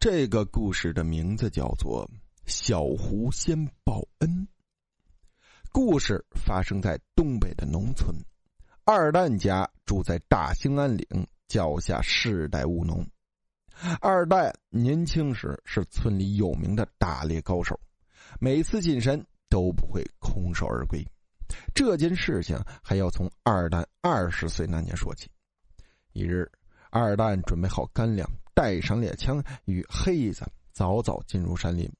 这个故事的名字叫做《小狐仙报恩》。故事发生在东北的农村，二蛋家住在大兴安岭，脚下世代务农。二蛋年轻时是村里有名的打猎高手，每次进山都不会空手而归。这件事情还要从二蛋二十岁那年说起。一日，二蛋准备好干粮。带上猎枪，与黑子早早进入山林。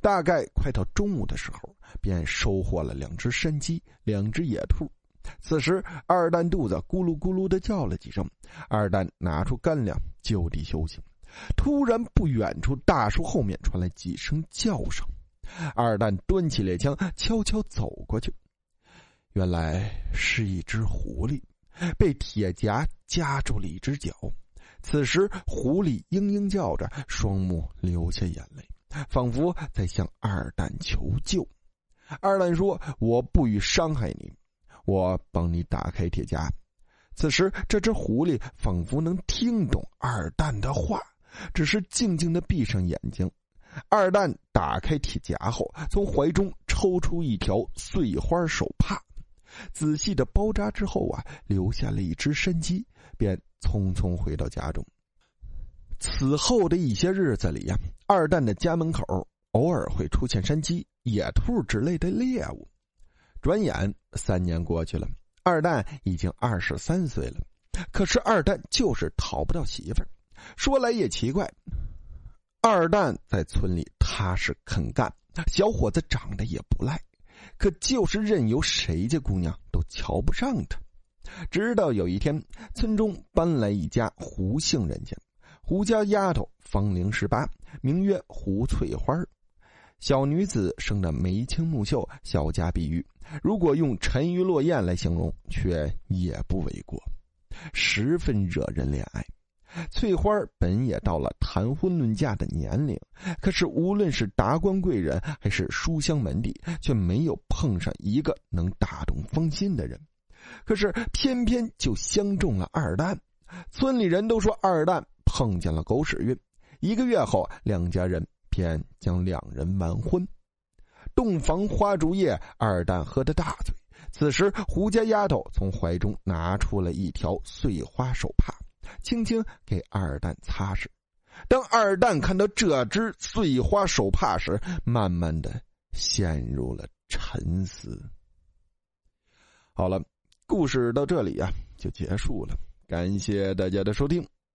大概快到中午的时候，便收获了两只山鸡、两只野兔。此时，二蛋肚子咕噜咕噜的叫了几声。二蛋拿出干粮，就地休息。突然，不远处大树后面传来几声叫声。二蛋端起猎枪，悄悄走过去。原来是一只狐狸，被铁夹夹住了一只脚。此时，狐狸嘤嘤叫着，双目流下眼泪，仿佛在向二蛋求救。二蛋说：“我不予伤害你，我帮你打开铁夹。”此时，这只狐狸仿佛能听懂二蛋的话，只是静静的闭上眼睛。二蛋打开铁夹后，从怀中抽出一条碎花手帕，仔细的包扎之后啊，留下了一只山鸡，便。匆匆回到家中。此后的一些日子里呀，二蛋的家门口偶尔会出现山鸡、野兔之类的猎物。转眼三年过去了，二蛋已经二十三岁了，可是二蛋就是讨不到媳妇儿。说来也奇怪，二蛋在村里踏实肯干，小伙子长得也不赖，可就是任由谁家姑娘都瞧不上他。直到有一天，村中搬来一家胡姓人家，胡家丫头芳龄十八，名曰胡翠花小女子生得眉清目秀，小家碧玉，如果用沉鱼落雁来形容，却也不为过，十分惹人怜爱。翠花本也到了谈婚论嫁的年龄，可是无论是达官贵人还是书香门第，却没有碰上一个能打动芳心的人。可是偏偏就相中了二蛋，村里人都说二蛋碰见了狗屎运。一个月后，两家人便将两人完婚。洞房花烛夜，二蛋喝得大醉。此时，胡家丫头从怀中拿出了一条碎花手帕，轻轻给二蛋擦拭。当二蛋看到这只碎花手帕时，慢慢的陷入了沉思。好了。故事到这里啊，就结束了。感谢大家的收听。